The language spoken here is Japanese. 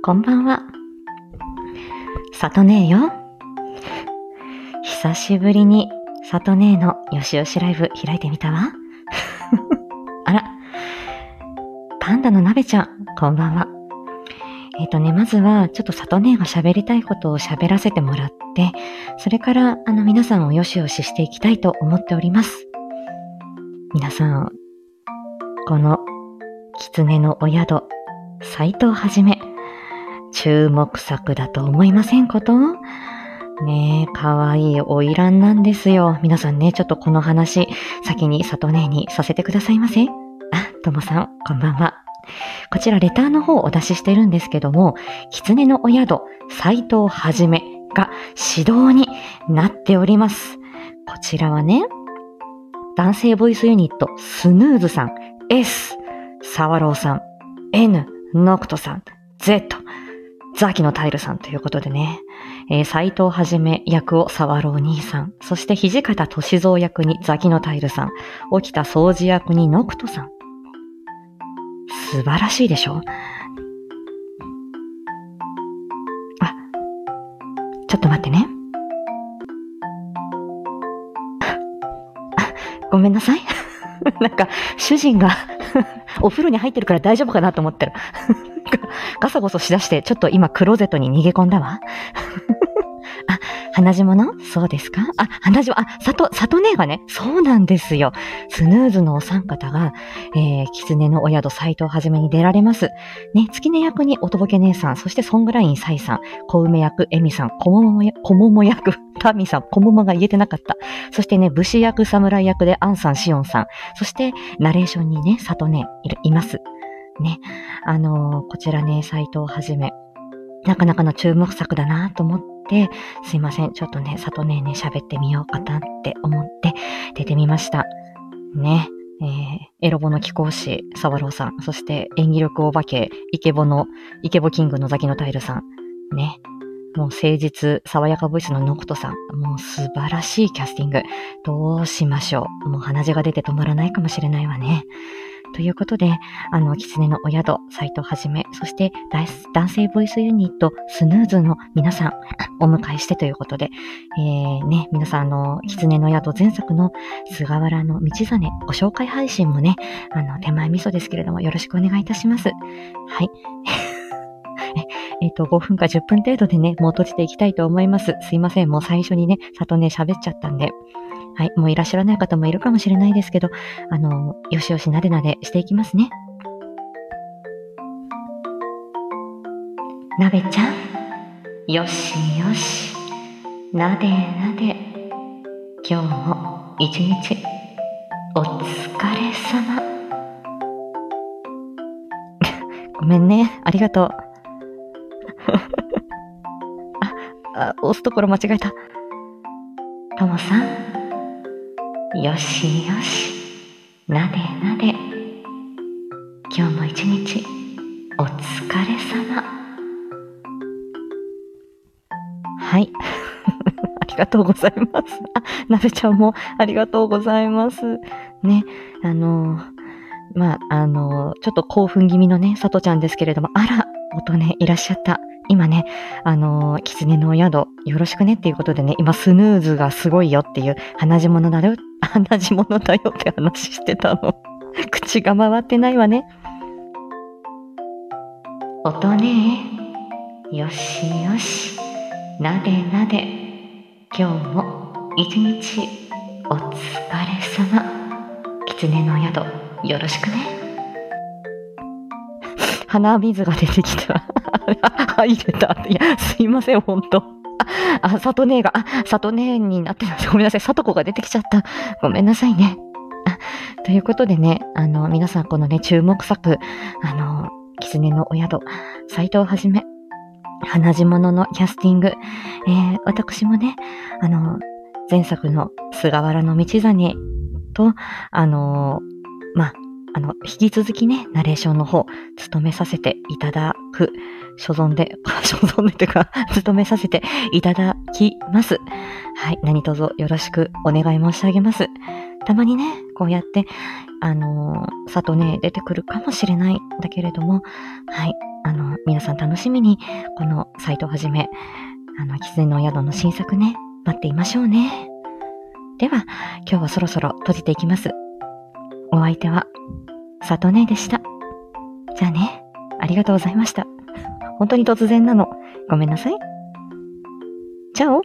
こんばんは。さとねえよ。久しぶりにさとねえのよしよしライブ開いてみたわ。あら、パンダの鍋ちゃん、こんばんは。えっ、とね、まずは、ちょっとさとねえが喋りたいことを喋らせてもらって、それから、あの、皆さんをよしよししていきたいと思っております。皆さん、この、狐のお宿、斎藤はじめ、注目作だと思いませんこと？ねえ、かわいい花魁なんですよ。皆さんね、ちょっとこの話、先に里姉にさせてくださいませ？あ、ともさん、こんばんは。こちらレターの方をお出ししてるんですけども、狐のお宿、斎藤はじめが指導になっております。こちらはね、男性ボイスユニット、スヌーズさん、S、サワローさん、N、ノクトさん、Z、ザキのタイルさんということでね、えー、斎藤はじめ役を沢朗兄さん、そして土方歳三役にザキのタイルさん、沖田総司役にノクトさん。素晴らしいでしょ？あ、ちょっと待ってね。ごめんなさい。なんか、主人が お風呂に入ってるから大丈夫かなと思ったらガサゴソしだして、ちょっと今クローゼットに逃げ込んだわ。あ、鼻血物そうですか？あ、鼻血も、あ、さと、さと姉がね、そうなんですよ。スヌーズのお三方が、えー、狐のお宿斎藤はじめに出られます。ね、月音役におとぼけ姉さん、そしてソングラインサイさん、小梅役エミさん、小桃や小桃役タミさん、小桃が言えてなかった。そしてね、武士役、侍役でアンさん、シオンさん、そしてナレーションにね、さとね、いるいます。ね、あのーこちらね、斎藤はじめ、なかなかの注目作だなと思って、すいません、ちょっとね、さとねね喋ってみようかなって思って出てみました。ね、えー、エロボの貴公子、沢朗さん、そして演技力お化け、イケボの、イケボキングのザキのタイルさん、ね、もう誠実、爽やかボイスのノクトさん、もう素晴らしいキャスティング。どうしましょう。もう鼻血が出て止まらないかもしれないわね。ということで、あの、狐のお宿、斎藤はじめ、そして男性ボイスユニット、スヌーズの皆さん、お迎えしてということで、えー、ね、皆さん、あの、狐の宿前作の菅原の道真、ご紹介配信もね、あの、手前味噌ですけれども、よろしくお願いいたします。はい。えっ、と、5分か10分程度でね、もう閉じていきたいと思います。すいません。もう最初にね、里ね喋っちゃったんで。はい。もういらっしゃらない方もいるかもしれないですけど、あの、よしよしなでなでしていきますね。なべちゃん、よしよし、なでなで、今日も一日、お疲れ様。ごめんね。ありがとう。あ、あ、押すところ間違えた。ともさん、よしよし、なでなで、今日も一日、お疲れ様。はい。ありがとうございます。あ、なべちゃんもありがとうございます。ね、あのまあ、あのちょっと興奮気味のね、さとちゃんですけれども、あら、音ね、いらっしゃった。今ね、あの、狐のお宿、よろしくねっていうことでね、今スヌーズがすごいよっていう、鼻血物だよ、鼻血物だよって話してたの。口が回ってないわね。音ねよしよし、なでなで、今日も一日お疲れ様。狐のお宿、よろしくね。鼻水が出てきた。入れた。いや、すいません、ほんと。あ、里姉が、あ、里姉になってます。ごめんなさい、里子が出てきちゃった。ごめんなさいね。あ、ということでね、あの、皆さんこのね、注目作、あの、狐のお宿、斎藤はじめ、花地物のキャスティング、えー、私もね、あの、前作の菅原道真と、あの、まあ、あの、引き続きね、ナレーションの方、務めさせていただく、所存で、所存でというか、務めさせていただきます。はい、何卒よろしくお願い申し上げます。たまにね、こうやって、あのー、里ね、出てくるかもしれないんだけれども、はい、あの、皆さん楽しみに、このサイトをはじめ、あの、狐の宿の新作ね、待っていましょうね。では、今日はそろそろ閉じていきます。お相手は、里ねでした。じゃあね、ありがとうございました。本当に突然なの。ごめんなさい。チャオ